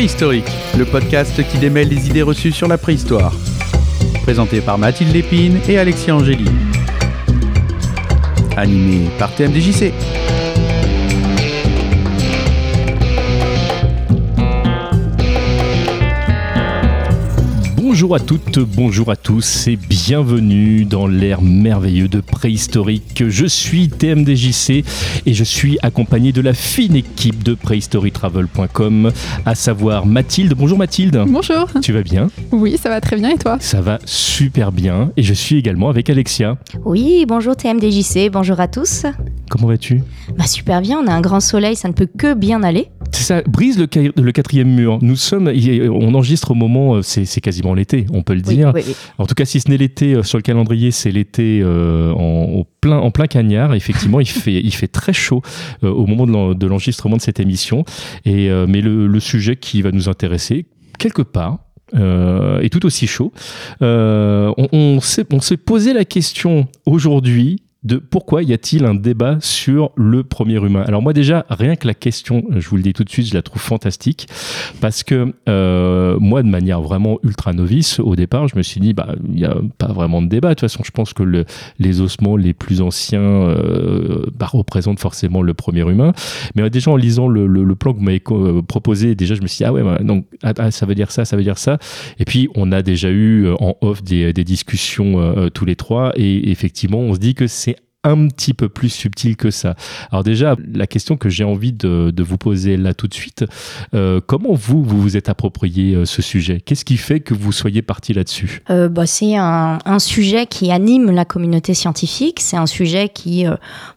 Préhistorique, le podcast qui démêle les idées reçues sur la préhistoire. Présenté par Mathilde Lépine et Alexis Angéli. Animé par TMDJC. Bonjour à toutes, bonjour à tous et bienvenue dans l'ère merveilleux de préhistorique. Je suis TMDJC et je suis accompagné de la fine équipe de préhistorytravel.com, à savoir Mathilde. Bonjour Mathilde. Bonjour. Tu vas bien? Oui, ça va très bien et toi? Ça va super bien et je suis également avec Alexia. Oui, bonjour TMDJC, bonjour à tous. Comment vas-tu? Bah super bien, on a un grand soleil, ça ne peut que bien aller. Ça, brise le, quatrième mur. Nous sommes, on enregistre au moment, euh, c'est quasiment l'été, on peut le dire. oui, oui. En tout cas, si ce n'est l'été euh, sur le calendrier, c'est l'été euh, en, plein, en plein cagnard. Effectivement, il fait, il fait très chaud euh, au moment de l'en- de l'enregistrement de cette émission. Et, euh, mais le, le sujet qui va nous intéresser, quelque part, euh, est tout aussi chaud. Euh, on s'est posé la question aujourd'hui de pourquoi y a-t-il un débat sur le premier humain? Alors moi déjà, rien que la question, je vous le dis tout de suite, je la trouve fantastique parce que euh, moi, de manière vraiment ultra novice, au départ, je me suis dit, bah, il n'y a pas vraiment de débat. De toute façon, je pense que le- les ossements les plus anciens euh, bah, représentent forcément le premier humain. Mais déjà en lisant le, plan que vous m'avez euh, proposé, déjà je me suis dit, ah ouais, bah, donc ah, ah, ça veut dire ça, ça veut dire ça. Et puis on a déjà eu euh, en off des, des discussions tous les trois, et effectivement, on se dit que c'est un petit peu plus subtil que ça. Alors déjà, la question que j'ai envie de, vous poser là tout de suite, euh, comment vous, vous êtes approprié euh, ce sujet? Qu'est-ce qui fait que vous soyez parti là-dessus? Euh, bah, c'est un, sujet qui anime la communauté scientifique, c'est un sujet qui,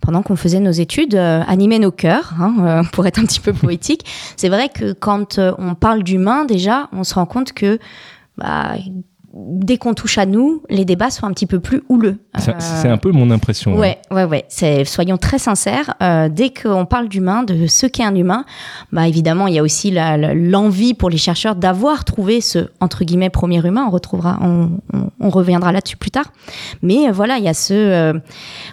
pendant qu'on faisait nos études, animait nos cœurs, hein, pour être un petit peu poétique. C'est vrai que quand on parle d'humain, déjà, on se rend compte que bah, dès qu'on touche à nous, les débats sont un petit peu plus houleux. Euh, C'est un peu mon impression. hein. Ouais, ouais, ouais. C'est, soyons très sincères. euh, dès qu'on parle d'humain, de ce qu'est un humain, bah évidemment, il y a aussi l'envie pour les chercheurs d'avoir trouvé ce entre guillemets premier humain. On retrouvera, on, on- on reviendra là-dessus plus tard. Mais euh, voilà, il y a ce, euh,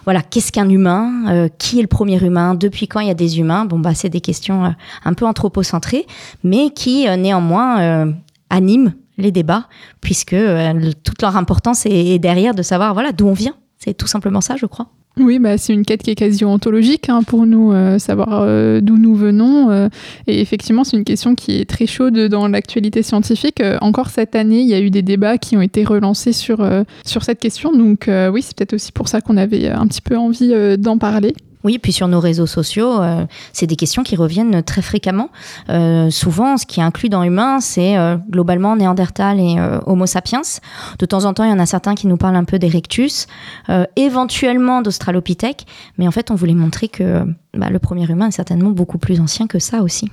voilà, qu'est-ce qu'un humain Euh, Qui est le premier humain Depuis quand il y a des humains? Bon bah, c'est des questions euh, un peu anthropocentrées, mais qui euh, néanmoins euh, animent les débats, puisque euh, toute leur importance est, derrière de savoir voilà d'où on vient. C'est tout simplement ça, je crois. Oui, bah, c'est une quête qui est quasi ontologique hein, pour nous, euh, savoir euh, d'où nous venons. et effectivement, c'est une question qui est très chaude dans l'actualité scientifique. Encore cette année, il y a eu des débats qui ont été relancés sur, sur cette question. Donc oui, c'est peut-être aussi pour ça qu'on avait un petit peu envie d'en parler. Oui, puis sur nos réseaux sociaux, euh, c'est des questions qui reviennent très fréquemment. Euh, souvent, ce qui est inclus dans humain, c'est euh, globalement Néandertal et Homo sapiens. De temps en temps, il y en a certains qui nous parlent un peu d'Erectus, éventuellement d'Australopithèque, mais en fait, on voulait montrer que bah, le premier humain est certainement beaucoup plus ancien que ça aussi.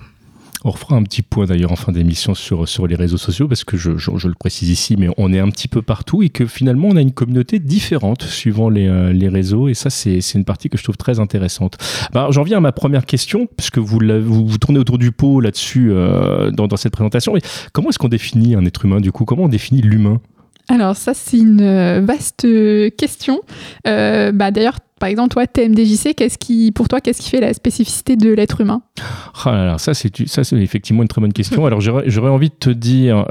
On refera un petit point d'ailleurs en fin d'émission sur, sur les réseaux sociaux parce que je, je- je le précise ici, mais on est un petit peu partout et que finalement on a une communauté différente suivant les, euh, les réseaux et ça c'est c'est une partie que je trouve très intéressante. Bah, J'en viens à ma première question puisque vous, vous, vous tournez autour du pot là-dessus euh, dans, dans cette présentation. Mais comment est-ce qu'on définit un être humain du coup? Comment on définit l'humain? Alors ça, c'est une euh, vaste euh, question. Euh, bah, D'ailleurs, par exemple, toi, TMDJC, qu'est-ce qui, pour toi, qu'est-ce qui fait la spécificité de l'être humain? Ah là là, ça c'est effectivement une très bonne question. Alors j'aurais envie de te dire,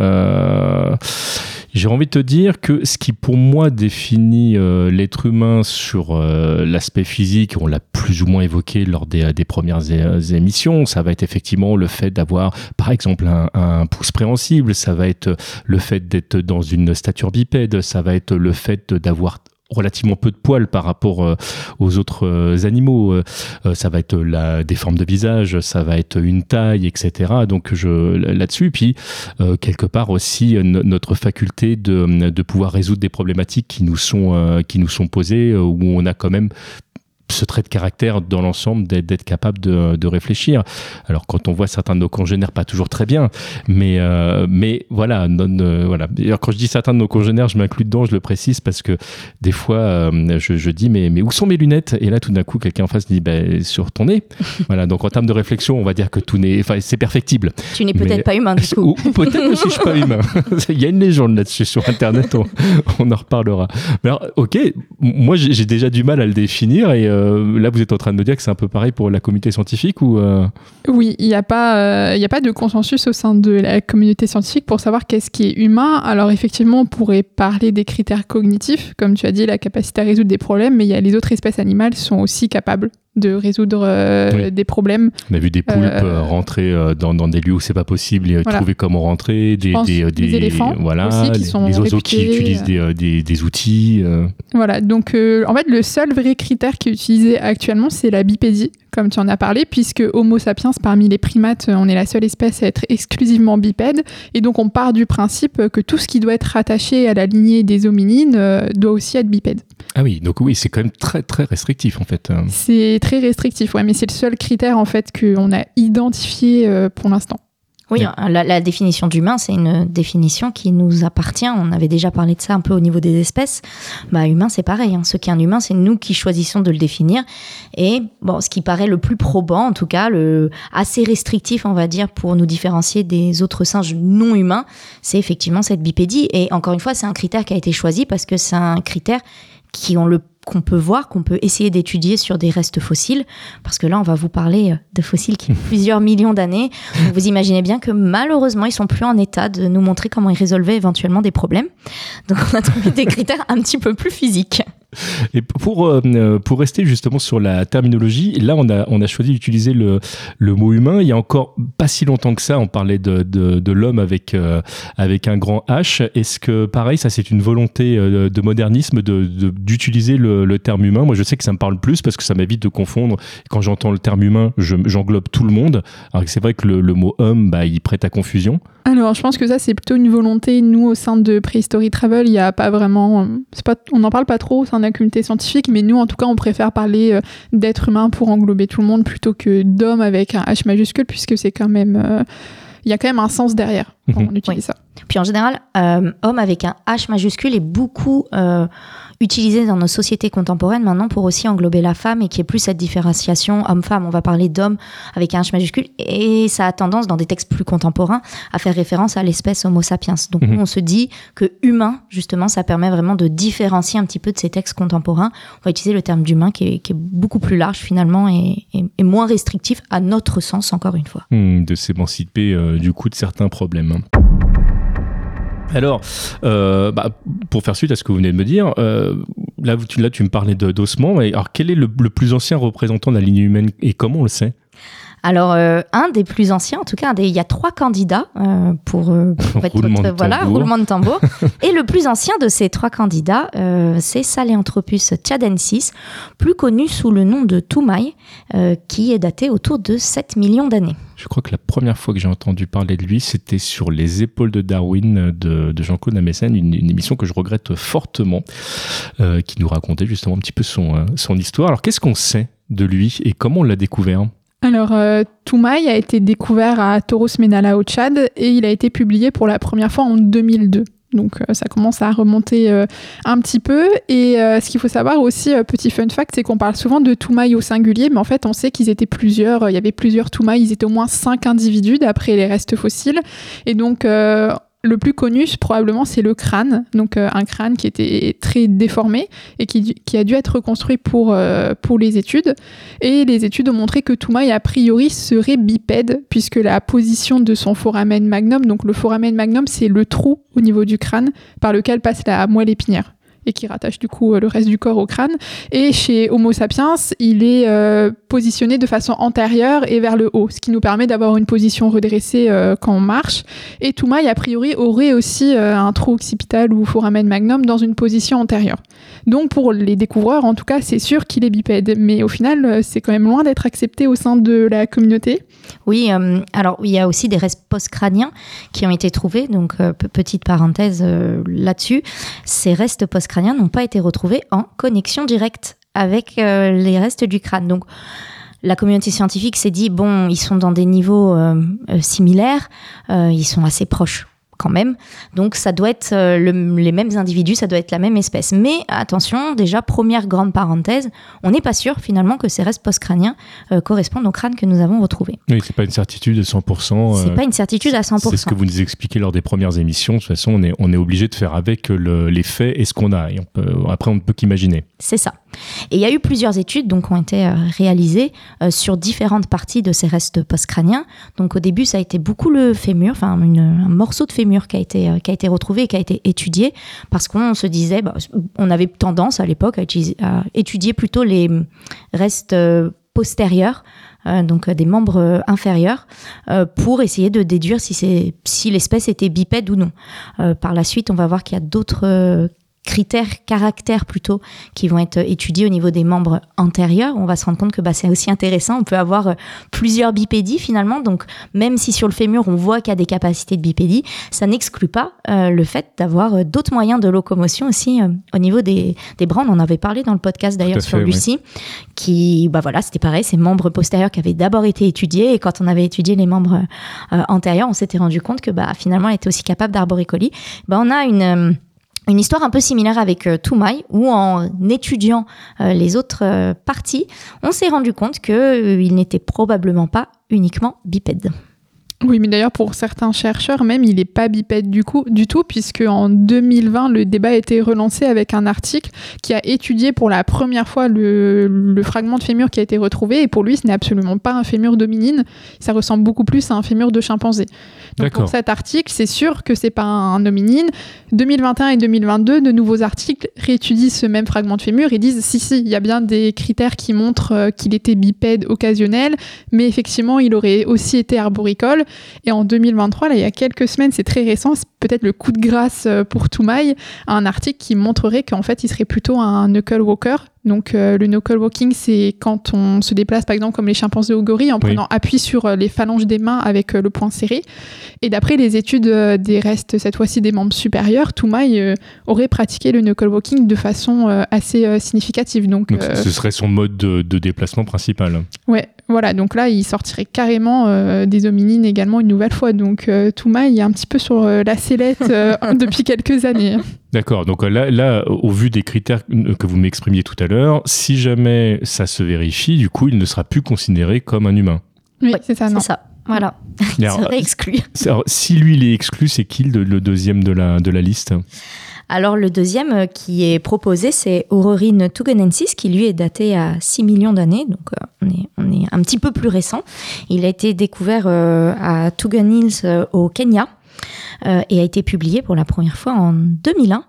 j'ai envie de te dire que ce qui pour moi définit euh, l'être humain sur euh, l'aspect physique, on l'a plus ou moins évoqué lors des, des premières émissions, ça va être effectivement le fait d'avoir par exemple un, un pouce préhensible, ça va être le fait d'être dans une stature bipède, ça va être le fait d'avoir relativement peu de poils par rapport euh, aux autres euh, animaux. Euh, euh, ça va être la, des formes de visage, ça va être une taille, etc. Donc là-dessus, puis quelque part aussi no- notre faculté de, de pouvoir résoudre des problématiques qui nous sont qui nous sont posées, où on a quand même ce trait de caractère dans l'ensemble d'être capable de, de réfléchir. Alors quand on voit certains de nos congénères, pas toujours très bien, mais euh, mais voilà, non, euh, voilà. D'ailleurs quand je dis certains de nos congénères, je m'inclus dedans, je le précise parce que des fois euh, je, je dis mais mais où sont mes lunettes? Et là tout d'un coup quelqu'un en face dit ben sur ton nez. voilà donc en termes de réflexion, on va dire que tout n'est, enfin c'est perfectible. Tu n'es peut-être pas humain du coup. Ou, ou peut-être que si je suis pas humain. Il y a une légende là-dessus sur Internet, on, on en reparlera. Mais alors, ok, moi j'ai j'ai déjà du mal à le définir et, euh, là, vous êtes en train de me dire que c'est un peu pareil pour la communauté scientifique ou Oui, il n'y a, pas, il a pas de consensus au sein de la communauté scientifique pour savoir qu'est-ce qui est humain. Alors effectivement, on pourrait parler des critères cognitifs, comme tu as dit, la capacité à résoudre des problèmes, mais y a les autres espèces animales sont aussi capables de résoudre euh, des problèmes. On a vu des poulpes euh, rentrer euh, dans, dans, des lieux où c'est pas possible et trouver comment rentrer, des, des, des, éléphants voilà, aussi qui sont les oiseaux qui utilisent des, des, outils. Voilà, donc en fait le seul vrai critère qui est utilisé actuellement c'est la bipédie, comme tu en as parlé, puisque Homo sapiens parmi les primates, on est la seule espèce à être exclusivement bipède, et donc on part du principe que tout ce qui doit être rattaché à la lignée des hominines doit aussi être bipède. Ah oui, donc oui, c'est quand même très très restrictif en fait. C'est très restrictif, ouais, mais c'est le seul critère en fait qu'on a identifié euh, pour l'instant. Oui, la, définition d'humain, c'est une définition qui nous appartient. On avait déjà parlé de ça un peu au niveau des espèces. Bah, humain, c'est pareil. Hein. Ce qui est un humain, c'est nous qui choisissons de le définir. Et bon, ce qui paraît le plus probant, en tout cas, le assez restrictif, on va dire, pour nous différencier des autres singes non humains, c'est effectivement cette bipédie. Et encore une fois, c'est un critère qui a été choisi parce que c'est un critère qui ont le qu'on peut voir, qu'on peut essayer d'étudier sur des restes fossiles, parce que là, on va vous parler euh, de fossiles qui ont plusieurs millions d'années. Vous imaginez bien que malheureusement, ils sont plus en état de nous montrer comment ils résolvaient éventuellement des problèmes. Donc, on a trouvé des critères un petit peu plus physiques. Et pour, euh, pour rester justement sur la terminologie, là on a, on a choisi d'utiliser le, le mot humain. Il y a encore pas si longtemps que ça, on parlait de, de, de l'homme avec, euh, avec un grand H. Est-ce que pareil, ça c'est une volonté euh, de modernisme d'utiliser de, le, le, terme humain? Moi je sais que ça me parle plus parce que ça m'évite de confondre. Quand j'entends le terme humain, j'englobe tout le monde. Alors que c'est vrai que le, le, mot homme, bah, il prête à confusion. Alors je pense que ça c'est plutôt une volonté. Nous au sein de Prehistory Travel, il n'y a pas vraiment... Pas, on n'en parle pas trop au sein la communauté scientifique, mais nous, en tout cas, on préfère parler euh, d'être humain pour englober tout le monde plutôt que d'homme avec un H majuscule, puisque c'est quand même. Euh, il y a quand même un sens derrière mhm. on utilise ça. Puis en général, euh, homme avec un H majuscule est beaucoup utilisé dans nos sociétés contemporaines maintenant pour aussi englober la femme et qu'il n'y ait plus cette différenciation homme-femme. On va parler d'homme avec un H majuscule et ça a tendance dans des textes plus contemporains à faire référence à l'espèce Homo sapiens. Donc mhm. on se dit que humain, justement, ça permet vraiment de différencier un petit peu de ces textes contemporains. On va utiliser le terme d'humain qui est, beaucoup plus large finalement et, moins restrictif à notre sens, encore une fois. Hmm, de s'émanciper euh, du coup de certains problèmes. Alors, euh, bah, pour faire suite à ce que vous venez de me dire, euh, là, tu, là, tu me parlais d'ossements. Alors, quel est le, plus ancien représentant de la lignée humaine et comment on le sait? Alors, euh, un des plus anciens, en tout cas, il y a trois candidats pour, être roulement de voilà, roulement de tambour. et le plus ancien de ces trois candidats, c'est Saléanthropus tchadensis, plus connu sous le nom de Toumaï, qui est daté autour de 7 millions d'années. Je crois que la première fois que j'ai entendu parler de lui, c'était sur Les épaules de Darwin de, Jean-Claude Amessen, une, émission que je regrette fortement, euh, qui nous racontait justement un petit peu son, euh, son histoire. Alors, qu'est-ce qu'on sait de lui et comment on l'a découvert? Alors, euh, Toumaï a été découvert à Toros Menala au Tchad et il a été publié pour la première fois en 2002. Donc euh, ça commence à remonter euh, un petit peu. Et ce qu'il faut savoir aussi, petit fun fact, c'est qu'on parle souvent de Toumaï au singulier, mais en fait on sait qu'ils étaient plusieurs. Il y avait plusieurs Toumaï, ils étaient au moins cinq individus d'après les restes fossiles. Et donc le plus connu, probablement, c'est le crâne. Donc, euh, un crâne qui était très déformé et qui, a dû être reconstruit pour, euh, pour les études. Et les études ont montré que Toumaï, a priori, serait bipède, puisque la position de son foramen magnum, donc le foramen magnum, c'est le trou au niveau du crâne par lequel passe la moelle épinière et qui rattache du coup euh, le reste du corps au crâne. Et chez Homo sapiens, il est euh, positionné de façon antérieure et vers le haut, ce qui nous permet d'avoir une position redressée euh, quand on marche. Et Toumaï, a priori, aurait aussi un trou occipital ou foramen magnum dans une position antérieure. Donc pour les découvreurs, en tout cas, c'est sûr qu'il est bipède, mais au final, c'est quand même loin d'être accepté au sein de la communauté. Oui, alors il y a aussi des restes post-crâniens qui ont été trouvés, donc petite parenthèse là-dessus. Ces restes post-crâniens n'ont pas été retrouvés en connexion directe avec euh, les restes du crâne. Donc, la communauté scientifique s'est dit bon, ils sont dans des niveaux euh, euh, similaires, ils sont assez proches quand même. Donc ça doit être euh, les mêmes individus, ça doit être la même espèce. Mais attention, déjà, première grande parenthèse, on n'est pas sûr finalement que ces restes post-crâniens euh, correspondent au crâne que nous avons retrouvé. Oui, c'est pas une certitude de 100%. c'est pas une certitude à 100%. C'est ce que vous nous expliquez lors des premières émissions. De toute façon, on est, on est obligé de faire avec les faits et ce qu'on a. Et on peut, après, on ne peut qu'imaginer. C'est ça. Et il y a eu plusieurs études donc, qui ont été euh, réalisées euh, sur différentes parties de ces restes post-crâniens. Donc au début, ça a été beaucoup le fémur, enfin un morceau de fémur qui a été, euh, qui a été retrouvé et qui a été étudié, parce qu'on se disait, bah, on avait tendance à l'époque à, étudier plutôt les restes postérieurs, donc des membres inférieurs, pour essayer de déduire si, si l'espèce était bipède ou non. Par la suite, on va voir qu'il y a d'autres critères, caractères plutôt, qui vont être étudiés au niveau des membres antérieurs. On va se rendre compte que bah, c'est aussi intéressant. On peut avoir euh, plusieurs bipédies finalement. Donc, même si sur le fémur, on voit qu'il y a des capacités de bipédie, ça n'exclut pas euh, le fait d'avoir euh, d'autres moyens de locomotion aussi euh, au niveau des, des bras. On en avait parlé dans le podcast d'ailleurs sur fait, oui. Lucie, qui, bah voilà, c'était pareil, ces membres postérieurs qui avaient d'abord été étudiés. Et quand on avait étudié les membres euh, antérieurs, on s'était rendu compte que bah, finalement, elle était aussi capable d'arboricolie. Bah, on a une. Euh, une histoire un peu similaire avec euh, Toumaï, où en étudiant euh, les autres euh, parties, on s'est rendu compte qu'il n'était probablement pas uniquement bipède. Oui, mais d'ailleurs, pour certains chercheurs, même, il n'est pas bipède du, coup, du tout, puisque en 2020, le débat a été relancé avec un article qui a étudié pour la première fois le, le fragment de fémur qui a été retrouvé. Et pour lui, ce n'est absolument pas un fémur dominine. Ça ressemble beaucoup plus à un fémur de chimpanzé. Donc pour cet article, c'est sûr que c'est pas un hominine. 2021 et 2022, de nouveaux articles réétudient ce même fragment de fémur et disent si, si, il y a bien des critères qui montrent euh, qu'il était bipède occasionnel, mais effectivement, il aurait aussi été arboricole. Et en 2023, là, il y a quelques semaines, c'est très récent, c'est peut-être le coup de grâce euh, pour Toumaï, un article qui montrerait qu'en fait, il serait plutôt un knuckle walker. Donc, euh, le knuckle walking, c'est quand on se déplace, par exemple, comme les chimpanzés au gorille, en Oui. prenant appui sur euh, les phalanges des mains avec le poing serré. Et d'après les études des restes, cette fois-ci des membres supérieurs, Toumaï euh, aurait pratiqué le knuckle walking de façon euh, assez significative. Donc, Donc ce serait son mode de, de déplacement principal. Ouais, voilà. Donc là, il sortirait carrément euh, des hominines également une nouvelle fois. Donc euh, Touma, il est un petit peu sur euh, la sellette euh, depuis quelques années. D'accord. Donc là, là, au vu des critères que vous m'exprimiez tout à l'heure, si jamais ça se vérifie, du coup, il ne sera plus considéré comme un humain. Oui, Ouais, c'est ça, non. C'est ça. Voilà. Il Alors, serait exclu. alors, si lui, il est exclu, c'est qui le, le deuxième de la, de la liste? Alors le deuxième euh, qui est proposé, c'est Aurorine tugenensis, qui lui est daté à 6 millions d'années, donc euh, on, est, on est un petit peu plus récent. Il a été découvert euh, à Tugan Hills au Kenya. et a été publié pour la première fois en 2001.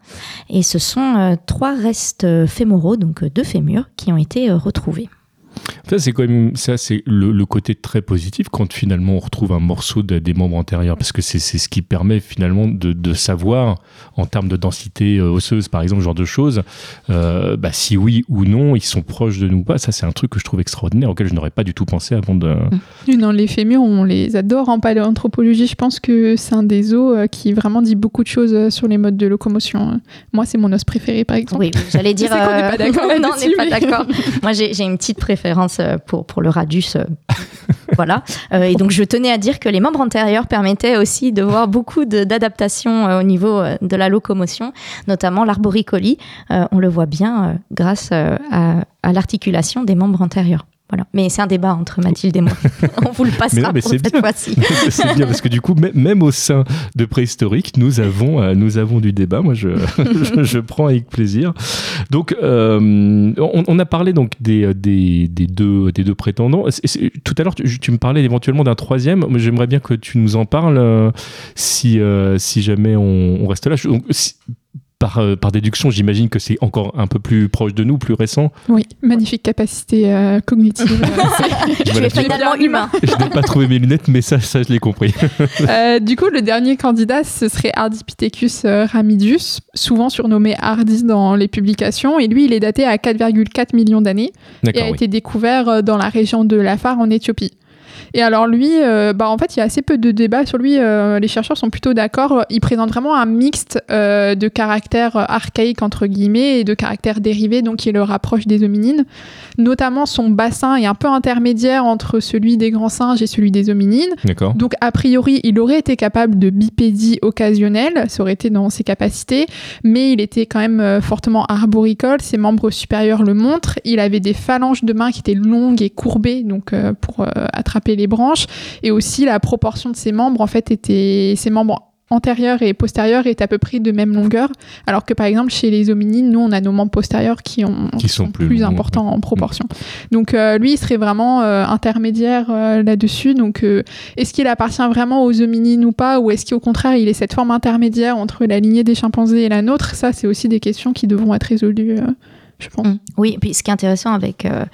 Et ce sont trois restes fémoraux, donc deux fémurs, qui ont été retrouvés. Ça, c'est quand même ça, c'est le, le côté très positif quand finalement on retrouve un morceau de- des membres antérieurs, parce que c'est ce qui permet finalement de, de savoir en termes de densité euh, osseuse, par exemple, ce genre de choses, euh, bah, si oui ou non ils sont proches de nous ou pas. Ça, c'est un truc que je trouve extraordinaire auquel je n'aurais pas du tout pensé avant de. Et Dans les fémurs, on les adore en paléanthropologie. Je pense que c'est un des os euh, qui vraiment dit beaucoup de choses sur les modes de locomotion. Moi, c'est mon os préféré, par exemple. Oui, j'allais dire. sais qu'on n'est euh, pas d'accord non, on n'est pas d'accord. Moi, j'ai j'ai une petite préférence euh, pour, le radius. euh, voilà. Euh, et donc, je tenais à dire que les membres antérieurs permettaient aussi de voir beaucoup d'adaptations au niveau de la locomotion, notamment l'arboricolie. On le voit bien grâce à l'articulation des membres antérieurs. Voilà. Mais c'est un débat entre Mathilde et moi. on vous le Mais passera non, mais pour c'est cette bien. fois-ci. c'est bien parce que du coup, mê- même au sein de préhistorique, nous avons, euh, nous avons du débat. Moi, je, je, je prends avec plaisir. Donc, euh, on, on a parlé donc des, des, des deux, des deux prétendants. C'est- c'est- tout à l'heure, tu, tu me parlais éventuellement d'un troisième. mais J'aimerais bien que tu nous en parles euh, si, euh, si jamais on, on reste là. Je- donc, si- par, euh, par déduction, j'imagine que c'est encore un peu plus proche de nous, plus récent. Oui, magnifique capacité euh, cognitive. Tu Voilà, es finalement humain. Je n'ai pas trouvé mes lunettes, mais ça, ça je l'ai compris. Euh, du coup, le dernier candidat, ce serait Ardipithecus euh, ramidus, souvent surnommé Hardis dans les publications. Et lui, il est daté à 4,4 millions d'années et a oui. été découvert euh, dans la région de Lafar en Éthiopie. Et alors lui, euh, bah en fait, il y a assez peu de débats sur lui. euh, les chercheurs sont plutôt d'accord. Il présente vraiment un mixte euh, de caractères archaïques entre guillemets et de caractères dérivés, donc qui le rapproche des hominines. Notamment, son bassin est un peu intermédiaire entre celui des grands singes et celui des hominines. D'accord. Donc, a priori, il aurait été capable de bipédie occasionnelle, ça aurait été dans ses capacités, mais il était quand même euh, fortement arboricole, ses membres supérieurs le montrent. Il avait des phalanges de mains qui étaient longues et courbées, donc euh, pour euh, attraper les branches, et aussi la proportion de ses membres, en fait, était ses membres antérieure et postérieure est à peu près de même longueur, alors que par exemple chez les hominines, nous on a nos membres postérieurs qui, ont, Qui sont plus importants en proportion. Donc euh, lui, il serait vraiment euh, intermédiaire euh, là-dessus. Donc est-ce qu'il appartient vraiment aux hominines ou pas, ou est-ce qu'au contraire il est cette forme intermédiaire entre la lignée des chimpanzés et la nôtre? Ça, c'est aussi des questions qui devront être résolues, je pense. Mm. Oui, et puis ce qui est intéressant avec euh,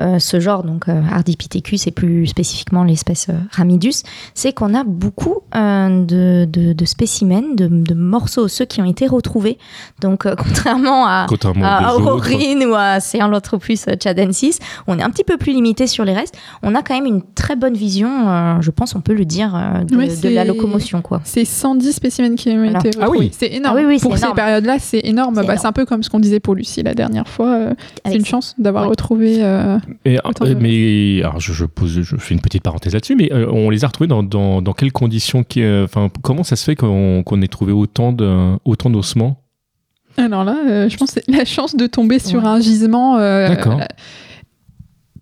euh, ce genre, donc euh, Ardipithecus et plus spécifiquement l'espèce euh, Ramidus, c'est qu'on a beaucoup euh, de, de, de spécimens, de, de morceaux osseux qui ont été retrouvés. Donc euh, contrairement à, Contrairement à. Aurorine ou à Ceanthropus chadensis, on est un petit peu plus limité sur les restes. On a quand même une très bonne vision, euh, je pense on peut le dire, euh, de, la locomotion. quoi. C'est 110 spécimens qui ont été Ah retrouvés. oui. C'est énorme. Ah oui, oui, c'est Pour ces énorme. périodes-là, c'est énorme. C'est Bah, énorme. c'est un peu comme ce qu'on disait pour Lucie la dernière fois. euh, c'est une chance d'avoir Ouais. retrouvé. euh, Et, euh, de- mais alors je, je pose, je fais une petite parenthèse là-dessus, mais euh, on les a retrouvés dans, dans, dans quelles conditions qui, euh, Enfin, comment ça se fait qu'on ait trouvé autant de autant d'ossements? Alors là, euh, je pense que c'est la chance de tomber sur Ouais. un gisement. euh,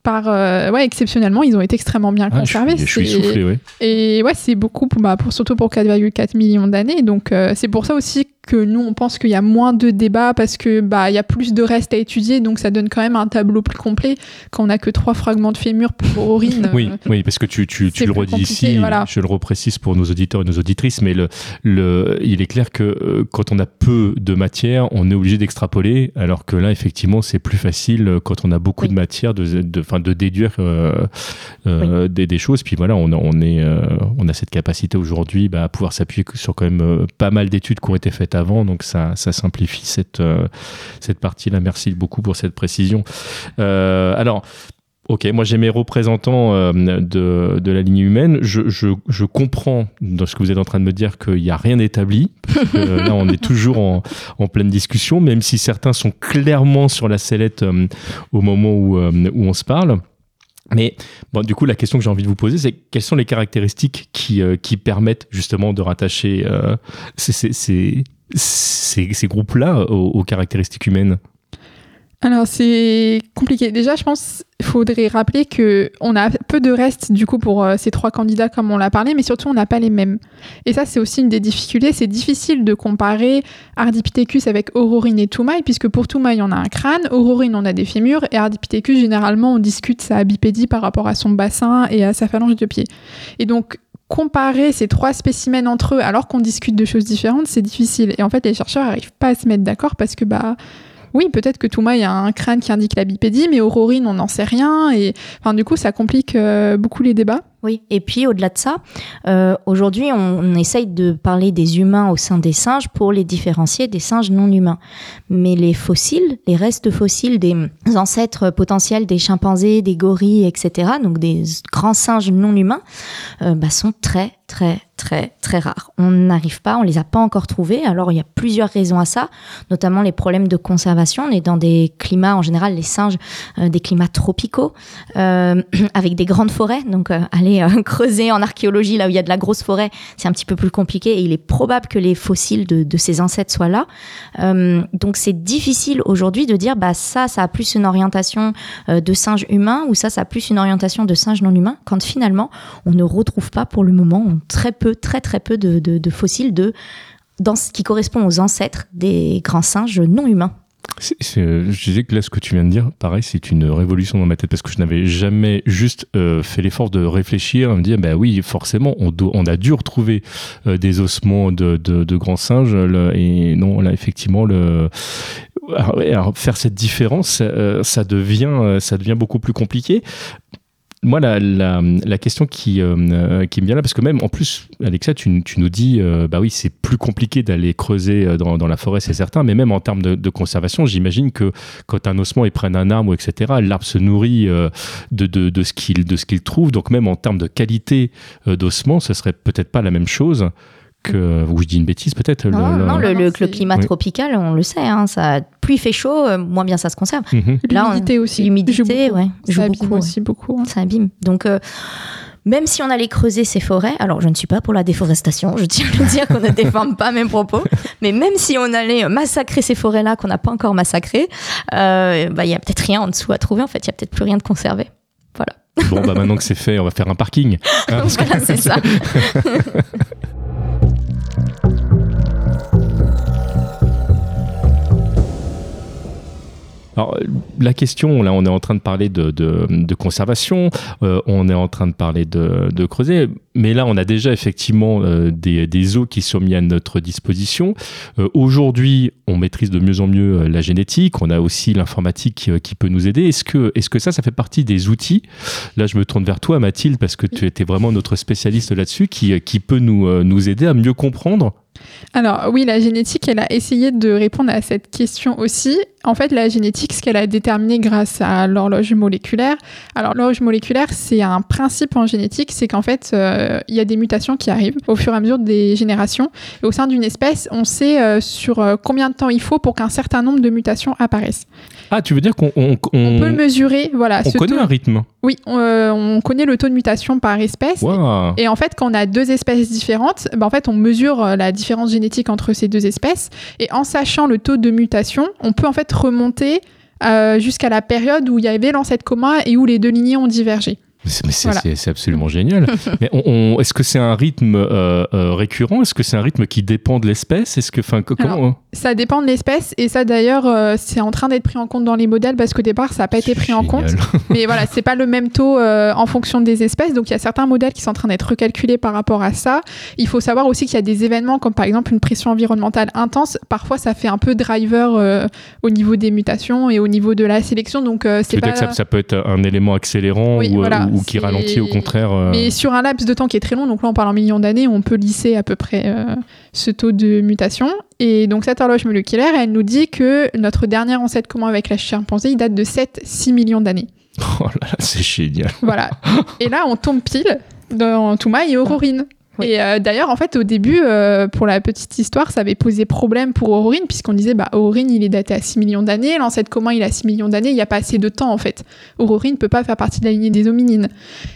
Par, euh, ouais, exceptionnellement, ils ont été extrêmement bien Ah, je, conservés. suis, je suis soufflé. Et ouais, c'est beaucoup, pour, bah, pour, surtout pour 4,4 millions d'années. Donc, euh, c'est pour ça aussi que nous, on pense qu'il y a moins de débats parce que bah, il y a plus de restes à étudier. Donc, ça donne quand même un tableau plus complet quand on n'a que trois fragments de fémur pour Aurine. Oui, euh, oui, parce que tu, tu, tu le redis ici, voilà. je le reprécise pour nos auditeurs et nos auditrices, mais le, le, il est clair que euh, quand on a peu de matière, on est obligé d'extrapoler, alors que là, effectivement, c'est plus facile euh, quand on a beaucoup Oui. de matière de, de, enfin, de déduire euh, des, des choses. Puis voilà, on a, on est, on a cette capacité aujourd'hui bah, à pouvoir s'appuyer sur quand même pas mal d'études qui ont été faites avant, donc ça, simplifie cette, euh, cette partie-là. Merci beaucoup pour cette précision. Euh, alors, Ok, moi j'ai mes représentants euh, de, de la ligne humaine. Je, je, comprends dans ce que vous êtes en train de me dire qu'il n'y a rien d'établi. parce que, là, on est toujours en, en pleine discussion, même si certains sont clairement sur la sellette au moment où, où on se parle. Mais bon, du coup, la question que j'ai envie de vous poser, c'est quelles sont les caractéristiques qui, qui permettent justement de rattacher ces, ces, groupes-là aux, aux caractéristiques humaines Alors c'est compliqué. Déjà, je pense qu'il faudrait rappeler que on a peu de restes du coup pour euh, ces trois candidats comme on l'a parlé, mais surtout on n'a pas les mêmes. Et ça, c'est aussi une des difficultés. C'est difficile de comparer Ardipithecus avec Aurorine et Toumaï, puisque pour Toumaï on a un crâne, Aurorine on a des fémurs, et Ardipithecus généralement on discute sa bipédie par rapport à son bassin et à sa phalange de pied. Et donc comparer ces trois spécimens entre eux alors qu'on discute de choses différentes, c'est difficile. Et en fait, les chercheurs n'arrivent pas à se mettre d'accord parce que bah oui, peut-être que Toumaï a un crâne qui indique la bipédie, mais Aurorine, on n'en sait rien. Et enfin, du coup, ça complique euh, beaucoup les débats. Oui, et puis au-delà de ça, euh, aujourd'hui, on, on essaye de parler des humains au sein des singes pour les différencier des singes non humains. Mais les fossiles, les restes fossiles des ancêtres potentiels des chimpanzés, des gorilles, etc., donc des grands singes non humains, euh, bah, sont très, très, très, très rares. On n'arrive pas, on les a pas encore trouvés. Alors, il y a plusieurs raisons à ça, notamment les problèmes de conservation. On est dans des climats, en général, les singes, euh, des climats tropicaux, euh, avec des grandes forêts. Donc, euh, aller creuser en archéologie là où il y a de la grosse forêt, c'est un petit peu plus compliqué et il est probable que les fossiles de, ces ancêtres soient là. Donc, c'est difficile aujourd'hui de dire, bah, ça, ça a plus une orientation de singe humain ou ça, ça a plus une orientation de singe non humain, quand finalement, on ne retrouve pas pour le moment on- très peu, très très peu de, fossiles de dans ce qui correspond aux ancêtres des grands singes non humains. C'est- c'est- je disais que là, ce que tu viens de dire, pareil, c'est une révolution dans ma tête parce que je n'avais jamais juste euh, fait l'effort de réfléchir, me dire, bah oui, forcément, on, a dû retrouver euh, des ossements de, grands singes. et non, là, effectivement, le, alors, faire cette différence, euh, ça, devient, euh, ça devient beaucoup plus compliqué. Moi, la, question qui, euh, euh, qui me vient là, parce que même en plus, Alexa, tu, nous dis, euh, bah oui, c'est plus compliqué d'aller creuser dans, la forêt, c'est certain, mais même en termes de, conservation, j'imagine que quand un ossement, ils prennent un arbre, etc., l'arbre se nourrit de, ce qu'il de ce qu'il trouve, donc même en termes de qualité d'ossement, ce serait peut-être pas la même chose que, ou je dis une bêtise peut-être. Non, le- non, le, Non, le- le c'est- climat Oui. tropical, on le sait, hein, ça, plus il fait chaud, euh, moins bien ça se conserve. Là, on- L'humidité aussi. L'humidité, joue beaucoup. ouais, joue Ça abîme beaucoup. ouais. aussi beaucoup. hein. Ça abîme. Donc, euh, même si on allait creuser ces forêts, alors je ne suis pas pour la déforestation, je tiens à le dire qu'on ne déforme pas mes propos, mais même si on allait massacrer ces forêts-là qu'on n'a pas encore massacrées, euh, bah, il y a peut-être rien en dessous à trouver, en fait, il y a peut-être plus rien de conservé. Bon, bah maintenant que c'est fait, on va faire un parking. Hein, parce que- Voilà, c'est ça. Alors, la question, là, on est en train de parler de, de, de conservation, euh, on est en train de parler de, de, creuser, mais là, on a déjà effectivement euh, des, des, eaux qui sont mis à notre disposition. Euh, Aujourd'hui, on maîtrise de mieux en mieux euh, la génétique, on a aussi l'informatique qui, qui, peut nous aider. Est-ce que, est -ce que ça, ça fait partie des outils? Là, je me tourne vers toi, Mathilde, parce que tu étais vraiment notre spécialiste là-dessus, qui, qui peut nous, nous aider à mieux comprendre alors oui, la génétique, elle a essayé de répondre à cette question aussi. En fait, la génétique, ce qu'elle a déterminé grâce à l'horloge moléculaire. Alors l'horloge moléculaire, c'est un principe en génétique, c'est qu'en fait, euh, il y a des mutations qui arrivent au fur et à mesure des générations. Au sein d'une espèce, on sait euh, sur euh, combien de temps il faut pour qu'un certain nombre de mutations apparaissent. Ah, tu veux dire qu'on on, on, peut le mesurer, voilà. On connaît taux... un rythme. Oui, on, on, connaît le taux de mutation par espèce. Wow. Et, et, en fait, quand on a deux espèces différentes, ben, en fait, on mesure la différence génétique entre ces deux espèces. Et en sachant le taux de mutation, on peut en fait remonter euh, jusqu'à la période où il y avait l'ancêtre commun et où les deux lignées ont divergé. Mais c'est voilà. absolument génial. Mais on, on, est-ce que c'est un rythme euh, euh, récurrent? Est-ce que c'est un rythme qui dépend de l'espèce? Est-ce que, enfin, comment Alors, Ça dépend de l'espèce et ça d'ailleurs, euh, c'est en train d'être pris en compte dans les modèles parce qu'au départ, ça n'a pas été pris génial. en compte. Mais voilà, c'est pas le même taux en fonction des espèces. Donc il y a certains modèles qui sont en train d'être recalculés par rapport à ça. Il faut savoir aussi qu'il y a des événements comme par exemple une pression environnementale intense. Parfois, ça fait un peu driver au niveau des mutations et au niveau de la sélection. Donc c'est pas. Que ça, ça, peut être un élément accélérant oui, ou, voilà, ou qui ralentit au contraire. Euh... Mais sur un laps de temps qui est très long, donc là on parle en millions d'années, on peut lisser à peu près euh, ce taux de mutation. Et donc cette horloge moléculaire, elle nous dit que notre dernier ancêtre commun avec la chimpanzé, il date de 7-6 millions d'années. Oh là là, c'est génial. Voilà. et là, on tombe pile dans Toumaï et Aurorine. Et euh, d'ailleurs, en fait, au début, euh, pour la petite histoire, ça avait posé problème pour Aurorine, puisqu'on disait, bah, il est daté à 6 millions d'années, l'ancêtre commun, il a 6 millions d'années, il n'y a pas assez de temps, en fait. Aurorine ne peut pas faire partie de la lignée des hominines.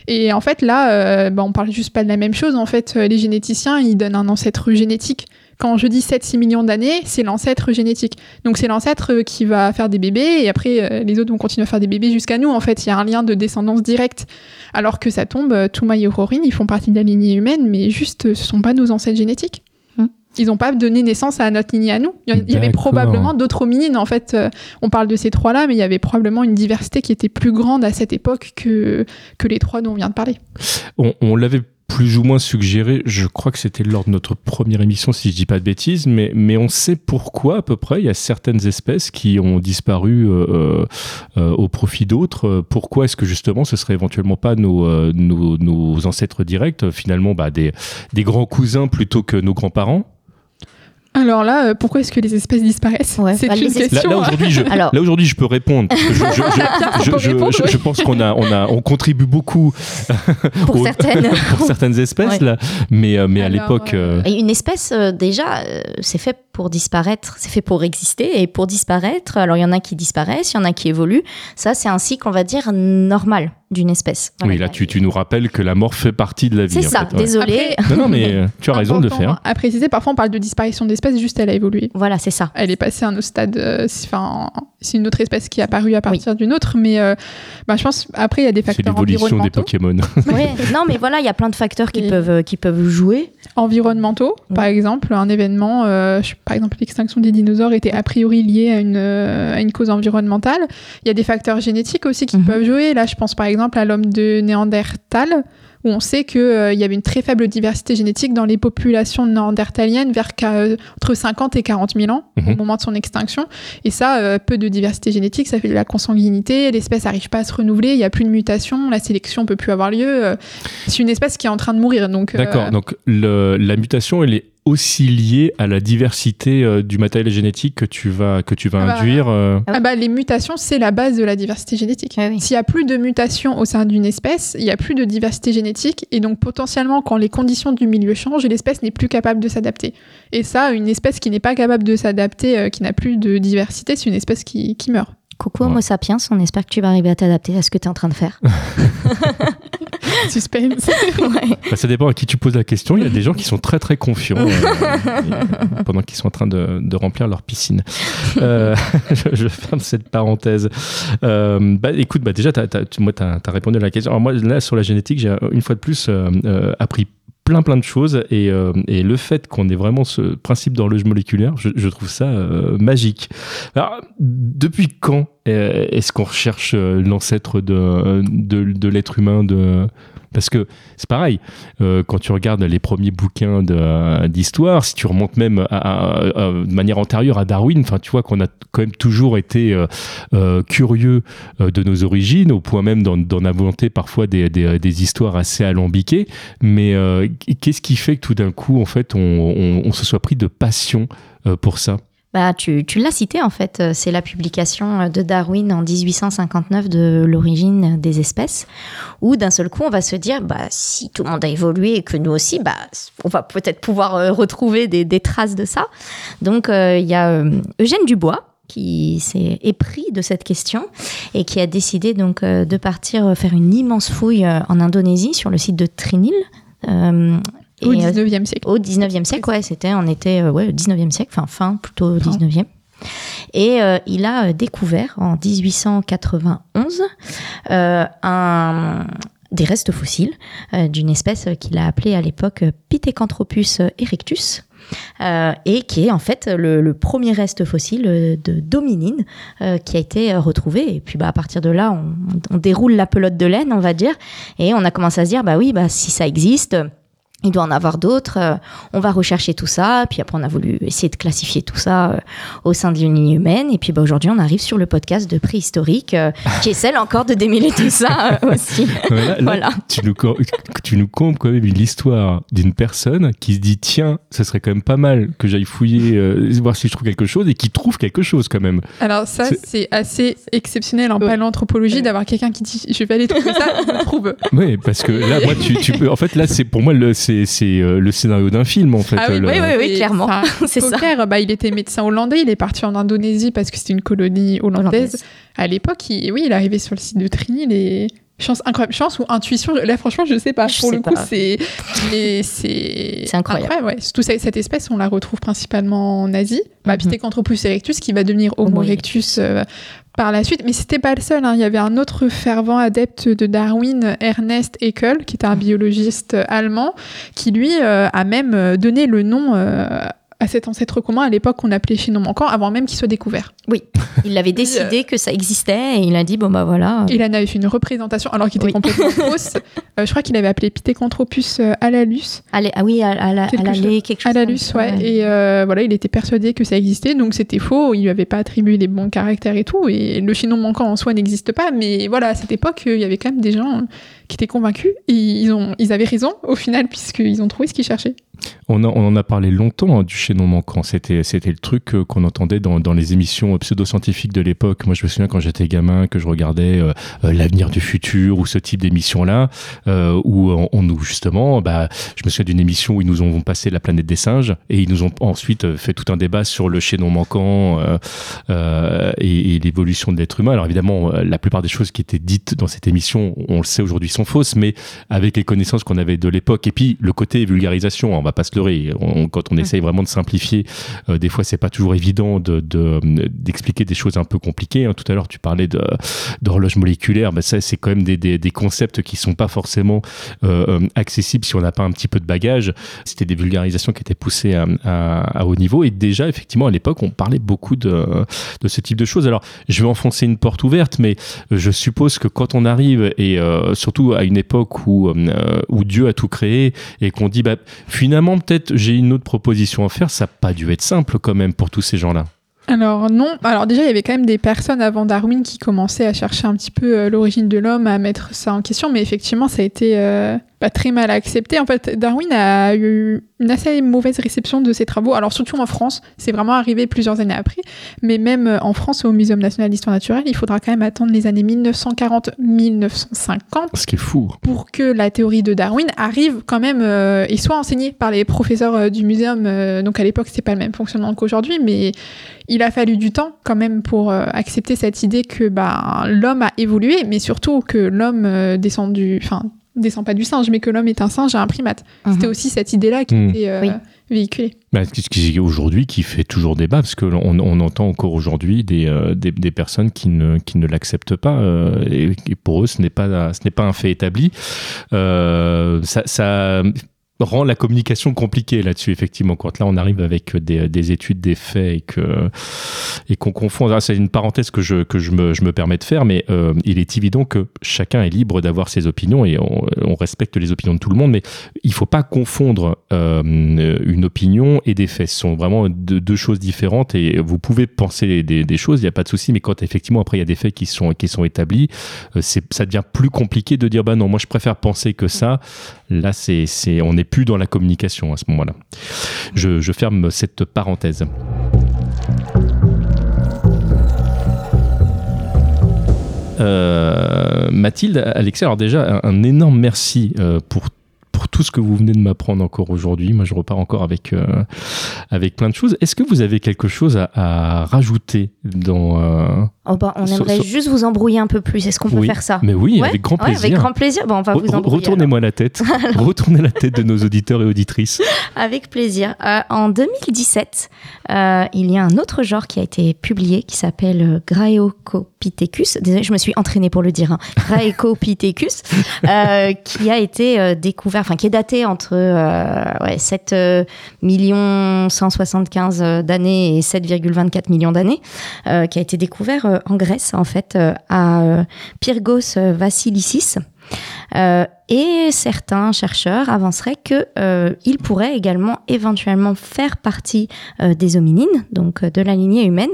Et en fait, là, euh, bah, on parle juste pas de la même chose. En fait, les généticiens, ils donnent un ancêtre génétique. Quand je dis 7-6 millions d'années, c'est l'ancêtre génétique. Donc c'est l'ancêtre qui va faire des bébés et après euh, les autres vont continuer à faire des bébés jusqu'à nous. En fait, il y a un lien de descendance directe. Alors que ça tombe, euh, Touma et Aurorine, ils font partie de la lignée humaine, mais juste, ce sont pas nos ancêtres génétiques. Hmm. Ils n'ont pas donné naissance à notre lignée à nous. Il y avait probablement d'autres hominines. En fait, euh, on parle de ces trois-là, mais il y avait probablement une diversité qui était plus grande à cette époque que, que les trois dont on vient de parler. On, on l'avait plus ou moins suggéré, je crois que c'était lors de notre première émission, si je dis pas de bêtises, mais, on sait pourquoi à peu près il y a certaines espèces qui ont disparu euh, euh, au profit d'autres. Pourquoi est-ce que justement ce serait éventuellement pas nos, euh, ancêtres directs, finalement bah, des, des grands cousins plutôt que nos grands-parents? Alors là, euh, pourquoi est-ce que les espèces disparaissent ouais, C'est bah, une question. Là, là aujourd'hui, je, Alors... là aujourd'hui, je peux répondre. Je, je, je, pense qu'on a, on a, on contribue beaucoup pour aux, certaines, pour certaines espèces Ouais. là. Mais, euh, mais à l'époque, euh, une espèce, euh, déjà, euh, c'est fait pour disparaître, c'est fait pour exister. Et pour disparaître, alors il y en a qui disparaissent, il y en a qui évoluent. Ça, c'est un cycle, on va dire, normal d'une espèce. oui, là, tu, tu nous rappelles que la mort fait partie de la vie. C'est ça, fait, ouais. désolé. Non, non, mais euh, tu as raison de le faire. À préciser, parfois on parle de disparition d'espèces, juste elle a évolué. Voilà, c'est ça. Elle est passée à un autre stade. euh, c'est- une autre espèce qui est apparue à partir d'une autre, mais euh, bah, je pense après il y a des C'est facteurs l'évolution des environnementaux. Pokémon. Ouais. Non, mais voilà, il y a plein de facteurs qui, Et- peuvent, euh, qui peuvent jouer. environnementaux. Par exemple, un événement, euh, par exemple l'extinction des dinosaures était a priori liée à une, euh, à une cause environnementale. Il y a des facteurs génétiques aussi qui Mhm. peuvent jouer. Là, je pense par exemple à l'homme de Néandertal, où on sait qu'il y avait une très faible diversité génétique dans les populations néandertaliennes vers qu'à- entre 50 et 40 000 ans au Mhm. moment de son extinction. Et ça, euh, peu de diversité génétique, ça fait de la consanguinité, l'espèce n'arrive pas à se renouveler, il n'y a plus de mutation, la sélection peut plus avoir lieu. euh, C'est une espèce qui est en train de mourir. Donc, euh, D'accord. Donc le- la mutation, elle est aussi liée à la diversité euh, du matériel génétique que tu vas que tu vas Ah bah, induire. euh, Ah bah, les mutations, c'est la base de la diversité génétique. Ah oui. S'il y a plus de mutations au sein d'une espèce, il y a plus de diversité génétique et donc potentiellement quand les conditions du milieu changent, l'espèce n'est plus capable de s'adapter. Et ça, une espèce qui n'est pas capable de s'adapter, euh, qui n'a plus de diversité, c'est une espèce qui, qui meurt. Coucou Ouais. Homo sapiens, on espère que tu vas arriver à t'adapter à ce que tu es en train de faire. Suspense. Ouais. bah, ça dépend à qui tu poses la question. Il y a des gens qui sont très très confiants euh, et- pendant qu'ils sont en train de, de remplir leur piscine. Euh, je, je ferme cette parenthèse. Euh, bah, écoute, bah, déjà, t'as- t'as- tu- moi, tu as, répondu à la question. Alors, moi, là, sur la génétique, j'ai une fois de plus euh, euh, appris plein plein de choses et, euh, et le fait qu'on ait vraiment ce principe d'horloge moléculaire, je, trouve ça euh, magique. Alors, depuis quand euh, est-ce qu'on recherche l'ancêtre de, de, de l'être humain de parce que c'est pareil, euh, quand tu regardes les premiers bouquins de- d'histoire, si tu remontes même à- de manière antérieure à Darwin, enfin tu vois qu'on a quand même toujours été euh, euh, curieux euh, de nos origines, au point même d'en inventer parfois des, histoires assez alambiquées. Mais euh, qu'est-ce qui fait que tout d'un coup, en fait, on, se soit pris de passion euh, pour ça? Bah, tu, tu l'as cité en fait, euh, c'est la publication euh, de Darwin en 1859 de l'origine des espèces, où d'un seul coup on va se dire, bah, si tout le monde a évolué et que nous aussi, bah, on va peut-être pouvoir euh, retrouver des, des traces de ça. Donc il y a Eugène Dubois qui s'est épris de cette question et qui a décidé donc de partir faire une immense fouille en Indonésie sur le site de Trinil. Au et, euh, 19e siècle. au 19e siècle, ouais, c'était, on était, euh, ouais, au 19e siècle, enfin, fin plutôt Fin. 19e. Et euh, il a découvert en 1891 euh, un, des restes fossiles euh, d'une espèce qu'il a appelée à l'époque Pithecanthropus erectus. et qui est en fait le, le premier reste fossile de dominine qui a été retrouvé. Et puis bah, à partir de là, on, on déroule la pelote de laine, on va dire, et on a commencé à se dire, bah oui, bah, si ça existe, il doit en avoir d'autres. euh, on va rechercher tout ça. Puis après, on a voulu essayer de classifier tout ça euh, au sein de l'Union humaine. Et puis bah, aujourd'hui, on arrive sur le podcast de préhistorique euh, qui essaie encore de démêler tout ça euh, aussi. Là, voilà. tu nous, tu nous comptes quand même une histoire d'une personne qui se dit tiens, ça serait quand même pas mal que j'aille fouiller, euh, voir si je trouve quelque chose et qui trouve quelque chose quand même. Alors ça, C'est- c'est assez exceptionnel en Ouais. paléanthropologie Ouais. d'avoir quelqu'un qui dit je vais aller trouver ça, je le trouve. Oui, parce que là, moi, tu, tu peux. En fait, là, c'est pour moi le, c'est, euh, le scénario d'un film, en fait. Ah oui, le- oui, oui, oui, clairement. enfin, C'est ça. Bah, il était médecin hollandais, il est parti en Indonésie parce que c'était une colonie hollandaise. Hollandaise. À l'époque, il, oui, il est arrivé sur le site de Trinil et chance incroyable, chance ou intuition. Là, franchement, je sais pas. Je Pour sais le coup, c'est c'est C'est incroyable. ouais. Surtout cette cette espèce, on la retrouve principalement en Asie. Bah, Mhm. Pithecanthropus erectus qui va devenir Homo Homo erectus euh, par la suite. Mais c'était pas le seul. hein. Il y avait un autre fervent adepte de Darwin, Ernest Haeckel, qui était un biologiste allemand, qui lui euh, a même euh, donné le nom euh, à cet ancêtre commun à l'époque qu'on appelait chaînon manquant, avant même qu'il soit découvert. Il avait décidé que ça existait et il a dit bon bah voilà. Il en avait fait une représentation, alors qu'il était Oui. complètement fausse. Euh, je crois qu'il avait appelé Pithecanthropus euh, alalus. Allez, ah oui, à Quelque chose. Alalus, ouais. Et euh, voilà, il était persuadé que ça existait, donc c'était faux. Il lui avait pas attribué les bons caractères et tout. Et le chaînon manquant en soi n'existe pas. Mais voilà, à cette époque, il y avait quand même des gens qui étaient convaincus. Et ils, ont, ils avaient raison au final, puisqu'ils ont trouvé ce qu'ils cherchaient. On, en a parlé longtemps hein, du chaînon manquant. C'était, c'était le truc euh, qu'on entendait dans, dans les émissions pseudo-scientifiques de l'époque. Moi, je me souviens quand j'étais gamin que je regardais euh, euh, l'avenir du futur ou ce type d'émission-là, où on, on justement, bah, je me souviens d'une émission où ils nous ont passé la planète des singes et ils nous ont ensuite fait tout un débat sur le chaînon manquant et, et l'évolution de l'être humain. Alors évidemment, la plupart des choses qui étaient dites dans cette émission, on le sait aujourd'hui, sont fausses, mais avec les connaissances qu'on avait de l'époque et puis le côté vulgarisation, on va pas se leurrer. On- quand on essaye vraiment de simplifier, euh, des fois c'est pas toujours évident de de- d'expliquer des choses un peu compliquées. hein. Tout à l'heure tu parlais d'horloge moléculaire, ben ça c'est quand même des, des, des concepts qui sont pas forcément euh, euh, accessibles si on n'a pas un petit peu de bagage. C'était des vulgarisations qui étaient poussées à, à- à haut niveau et déjà effectivement à l'époque on parlait beaucoup de de ce type de choses. Alors je vais enfoncer une porte ouverte, mais je suppose que quand on arrive et euh, surtout à une époque où euh, où Dieu a tout créé et qu'on dit bah finalement peut-être j'ai une autre proposition à faire, ça n'a pas dû être simple quand même pour tous ces gens-là. Alors non, alors déjà il y avait quand même des personnes avant Darwin qui commençaient à chercher un petit peu euh, l'origine de l'homme, à mettre ça en question, mais effectivement ça a été euh, pas très mal accepté. En fait, Darwin a eu une assez mauvaise réception de ses travaux, alors surtout en France, c'est vraiment arrivé plusieurs années après, mais même euh, en France au Muséum national d'histoire naturelle, il faudra quand même attendre les années 1940-1950 Ce qui est fou. pour que la théorie de Darwin arrive quand même euh, et soit enseignée par les professeurs euh, du muséum. euh, donc à l'époque, c'était pas le même fonctionnement qu'aujourd'hui, mais il a fallu du temps quand même pour accepter cette idée que bah, l'homme a évolué, mais surtout que l'homme euh, descend du, enfin descend pas du singe, mais que l'homme est un singe et un primate. C'était Mhm. aussi cette idée-là qui Mhm. était euh, Oui. véhiculée. Bah, ce qui aujourd'hui qui fait toujours débat parce que l'on- on, entend encore aujourd'hui des, euh, des, des personnes qui ne, qui ne l'acceptent pas euh, et, et pour eux ce n'est pas ce n'est pas un fait établi. Euh, ça, ça rend la communication compliquée là-dessus, effectivement. Quand là, on arrive avec des, des études, des faits et que et qu'on confond. Ah, c'est une parenthèse que je, que je, me, je me permets de faire, mais euh, il est évident que chacun est libre d'avoir ses opinions et on, on, respecte les opinions de tout le monde, mais il faut pas confondre euh, une opinion et des faits. Ce sont vraiment deux, deux choses différentes et vous pouvez penser des, des choses, il n'y a pas de souci, mais quand effectivement après il y a des faits qui sont, qui sont établis, euh, c'est, ça devient plus compliqué de dire bah non, moi je préfère penser que ça. Là, c'est, on n'est plus dans la communication à ce moment-là. Je, ferme cette parenthèse. Euh, Mathilde, Alexia, alors déjà un, un énorme merci euh, pour pour tout ce que vous venez de m'apprendre encore aujourd'hui. Moi, je repars encore avec, euh, avec plein de choses. Est-ce que vous avez quelque chose à, à rajouter dans... Euh, oh bah, on aimerait juste vous embrouiller un peu plus. Est-ce qu'on peut oui. faire ça Mais oui, Ouais, avec grand Ouais, plaisir. avec grand plaisir. Bon, on va vous embrouiller. Retournez-moi la tête. Retournez la tête de nos auditeurs et auditrices. Avec plaisir. Euh, en 2017, euh, il y a un autre genre qui a été publié qui s'appelle euh, Graeocopithecus. Désolée, je me suis entraînée pour le dire. Hein. Graeocopithecus, euh, qui a été euh, découvert, enfin qui est daté entre euh, ouais, 7 euh, millions 175 euh, d'années et 7,24 millions d'années, euh, qui a été découvert en Grèce en fait à Pyrgos Vassilicis. Euh, et certains chercheurs avanceraient que euh, il pourrait également éventuellement faire partie euh, des hominines, donc de la lignée humaine.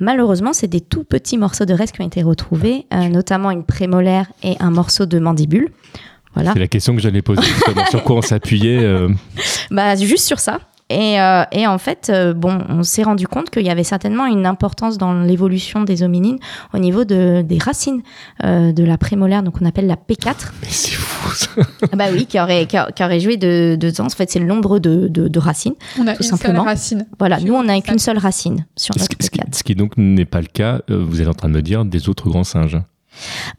Malheureusement, c'est des tout petits morceaux de restes qui ont été retrouvés, notamment une prémolaire et un morceau de mandibule. Voilà, C'est la question que j'allais poser sur quoi on s'appuyait euh, bah, juste sur ça. Et, euh, et en fait, euh, bon, on s'est rendu compte qu'il y avait certainement une importance dans l'évolution des hominines au niveau de, des racines euh, de la prémolaire, donc on appelle la P4. Mais c'est fou ça. Ah bah oui, qui aurait, qui a- qui aurait joué de, de temps. En fait, c'est le nombre de, de, de racines. On a Tout une simplement. seule racine. Voilà, nous, on n'a qu'une seule racine sur Ce notre qui, ce qui- P4. ce qui donc n'est pas le cas, euh, vous êtes en train de me dire, des autres grands singes.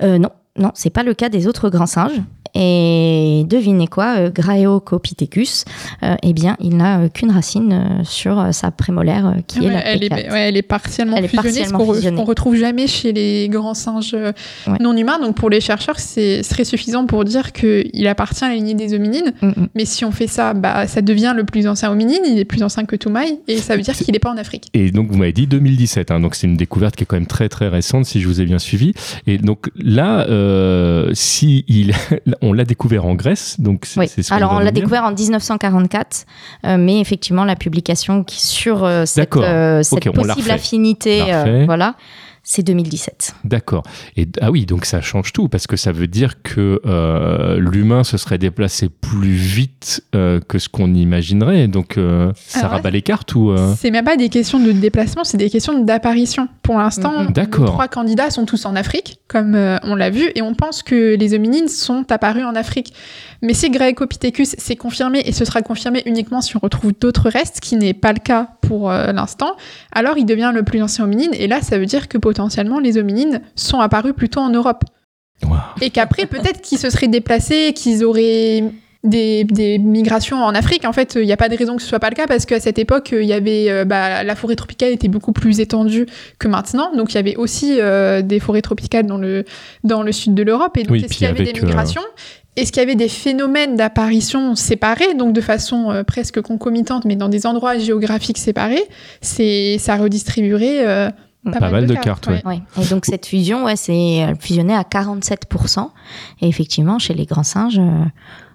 Euh, non, non, c'est pas le cas des autres grands singes. Et devinez quoi, euh, Graeocopithecus, euh, eh bien, il n'a euh, qu'une racine euh, sur euh, sa prémolaire, euh, qui est Ouais, la elle, P4. est, ouais, elle est partiellement Elle est fusionnée, partiellement ce qu'on qu'on retrouve jamais chez les grands singes euh, Ouais. non humains. Donc pour les chercheurs, c'est serait suffisant pour dire qu'il appartient à la lignée des hominines. Mm, mm. Mais si on fait ça, bah, ça devient le plus ancien hominine. Il est plus ancien que Toumaï. Et ça veut dire qu'il n'est pas en Afrique. Et donc, vous m'avez dit 2017, hein, donc c'est une découverte qui est quand même très très récente, si je vous ai bien suivi. Et donc là, euh, si il, on l'a découvert en Grèce, donc c'est Oui. ce Alors, on l'a découvert en 1944, euh, mais effectivement, la publication qui, sur euh, cette, euh, possible affinité, euh, voilà, c'est 2017. D'accord. Et ah oui, donc ça change tout parce que ça veut dire que euh, l'humain se serait déplacé plus vite euh, que ce qu'on imaginerait. Donc euh, ça Alors, rabat les cartes ou euh, C'est même pas des questions de déplacement, c'est des questions d'apparition. Pour l'instant, les trois candidats sont tous en Afrique, comme euh, on l'a vu, et on pense que les hominines sont apparus en Afrique. Mais si Graecopithecus s'est confirmé, et ce sera confirmé uniquement si on retrouve d'autres restes, ce qui n'est pas le cas pour euh, l'instant, alors il devient le plus ancien hominine, et là ça veut dire que potentiellement les hominines sont apparus plutôt en Europe. Et qu'après, peut-être qu'ils se seraient déplacés, qu'ils auraient des, des migrations en Afrique. En fait, il n'y a pas de raison que ce soit pas le cas parce qu'à cette époque, il y avait euh, bah, la forêt tropicale était beaucoup plus étendue que maintenant. Donc, il y avait aussi euh, des forêts tropicales dans le, dans le sud de l'Europe. Et donc, Oui, est-ce qu'il y avait des euh, migrations? Est-ce qu'il y avait des phénomènes d'apparition séparés, donc de façon euh, presque concomitante, mais dans des endroits géographiques séparés? C'est ça redistribuerait pas, Pas mal de cartes, ouais. Ouais. Et donc cette fusion, ouais, c'est elle fusionnait à 47%. Et effectivement, chez les grands singes, euh,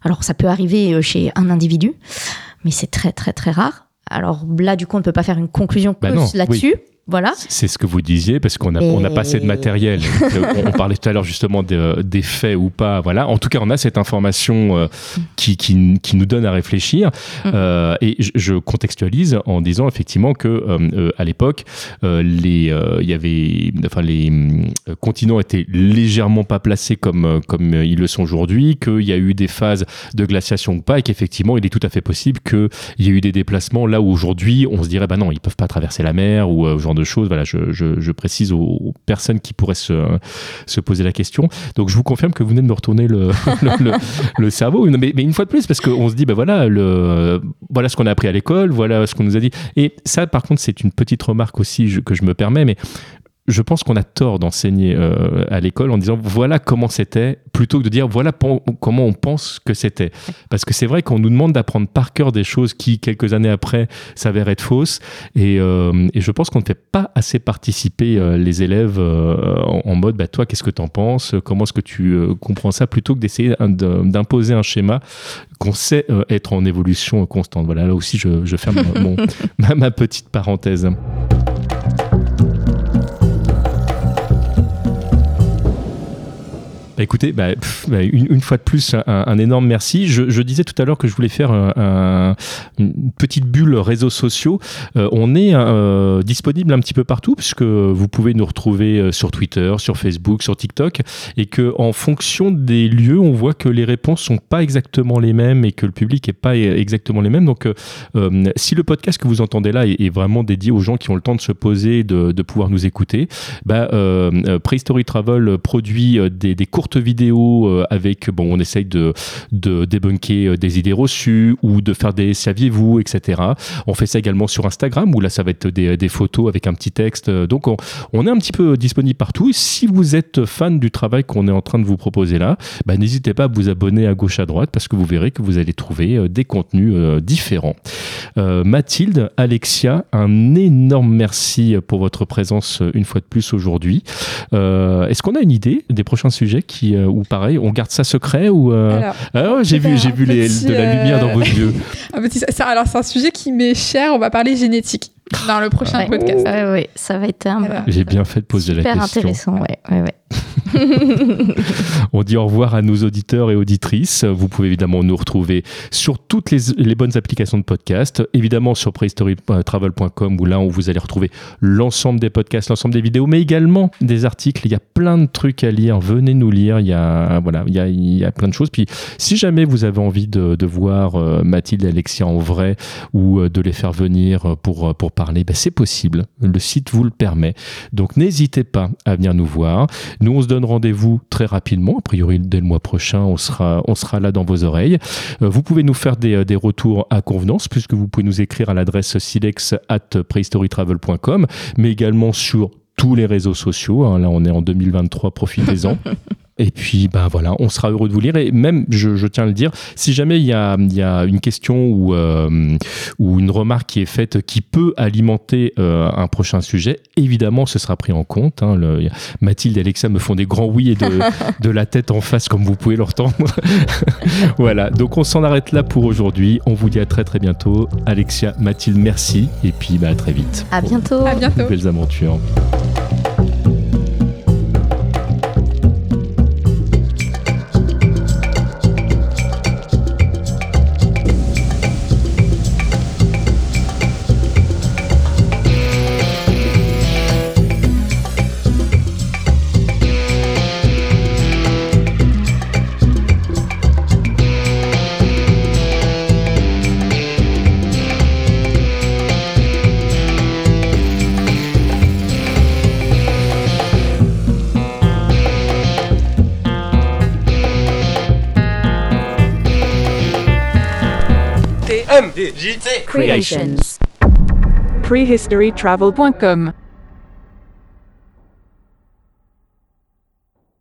alors ça peut arriver euh, chez un individu, mais c'est très très très rare. Alors là, du coup, on ne peut pas faire une conclusion Bah là-dessus. Voilà. C'est ce que vous disiez, parce qu'on a, Et- on a pas assez de matériel. On, parlait tout à l'heure justement de- des faits ou pas. Voilà. En tout cas, on a cette information euh, qui, qui, qui nous donne à réfléchir. Mm. Euh, et je, je contextualise en disant effectivement que euh, à l'époque, les, il y avait, enfin, les continents étaient légèrement pas placés comme, comme ils le sont aujourd'hui, qu'il y a eu des phases de glaciation ou pas, et qu'effectivement, il est tout à fait possible qu'il y ait eu des déplacements là où aujourd'hui, on se dirait, bah non, ils peuvent pas traverser la mer ou ce genre de choses. Voilà, je, précise aux, personnes qui pourraient se, se poser la question. Donc, je vous confirme que vous venez de me retourner le, cerveau. Mais, une fois de plus, parce qu'on se dit, bah voilà, le, voilà ce qu'on a appris à l'école, voilà ce qu'on nous a dit. Et ça, par contre, c'est une petite remarque aussi que je me permets, mais je pense qu'on a tort d'enseigner euh, à l'école en disant voilà comment c'était, plutôt que de dire voilà comment on pense que c'était. Parce que c'est vrai qu'on nous demande d'apprendre par cœur des choses qui, quelques années après, s'avèrent être fausses. Et, euh, je pense qu'on ne fait pas assez participer euh, les élèves en, mode bah, toi, qu'est-ce que tu en penses? Comment est-ce que tu comprends ça? Plutôt que d'essayer d'imposer un schéma qu'on sait être en évolution constante. Voilà, là aussi, je, ferme ma petite parenthèse. Écoutez, bah, bah, une, fois de plus, un, énorme merci. Je, disais tout à l'heure que je voulais faire une petite bulle réseaux sociaux. Euh, on est euh, disponible un petit peu partout puisque vous pouvez nous retrouver euh, sur Twitter, sur Facebook, sur TikTok et que en fonction des lieux, on voit que les réponses sont pas exactement les mêmes et que le public est pas exactement les mêmes. Donc, si le podcast que vous entendez là est, vraiment dédié aux gens qui ont le temps de se poser, de, de pouvoir nous écouter, bah, Prehistory Travel produit des, des courtes vidéos euh, avec, bon, on essaye de, de débunker euh, des idées reçues ou de faire des saviez-vous, etc. On fait ça également sur Instagram où là, ça va être des, des photos avec un petit texte. Donc, on, on, est un petit peu disponible partout. Si vous êtes fan du travail qu'on est en train de vous proposer là, bah, n'hésitez pas à vous abonner à gauche à droite parce que vous verrez que vous allez trouver euh, des contenus différents. Mathilde, Alexia, un énorme merci pour votre présence une fois de plus aujourd'hui. Est-ce qu'on a une idée des prochains sujets qui euh, ou pareil, on garde ça secret ou euh, ah j'ai vu, j'ai vu les, de la lumière dans vos yeux. alors c'est un sujet qui m'est cher. On va parler génétique dans le prochain podcast. Oui, ça va être un. J'ai bien fait de poser la question. Super intéressant, ouais, ouais, ouais. On dit au revoir à nos auditeurs et auditrices. Vous pouvez évidemment nous retrouver sur toutes les, bonnes applications de podcast, évidemment sur prehistorytravel.com où là où vous allez retrouver l'ensemble des podcasts, l'ensemble des vidéos, mais également des articles. Il y a plein de trucs à lire. Venez nous lire. Il y a voilà, il y a, il y a plein de choses. Puis si jamais vous avez envie de, voir euh, Mathilde et Alexia en vrai ou euh, de les faire venir pour pour parler, ben c'est possible. Le site vous le permet. Donc n'hésitez pas à venir nous voir. Nous on se donne rendez-vous très rapidement. A priori, dès le mois prochain, on sera, on sera là dans vos oreilles. Euh, vous pouvez nous faire des, des, retours à convenance, puisque vous pouvez nous écrire à l'adresse silex at prehistorytravel.com, mais également sur tous les réseaux sociaux. Hein. Là, on est en 2023, profitez-en. Et puis, ben voilà, on sera heureux de vous lire. Et même, je, tiens à le dire, si jamais il y a, y a une question ou, euh, ou une remarque qui est faite qui peut alimenter euh, un prochain sujet, évidemment, ce sera pris en compte. Hein. Le, Mathilde et Alexa me font des grands oui et de, de la tête en face, comme vous pouvez l'entendre. voilà, donc on s'en arrête là pour aujourd'hui. On vous dit à très très bientôt. Alexia, Mathilde, merci. Et puis, bah, à très vite. À bientôt. À bientôt. Nouvelles aventures. MDJC Creations. Prehistorytravel.com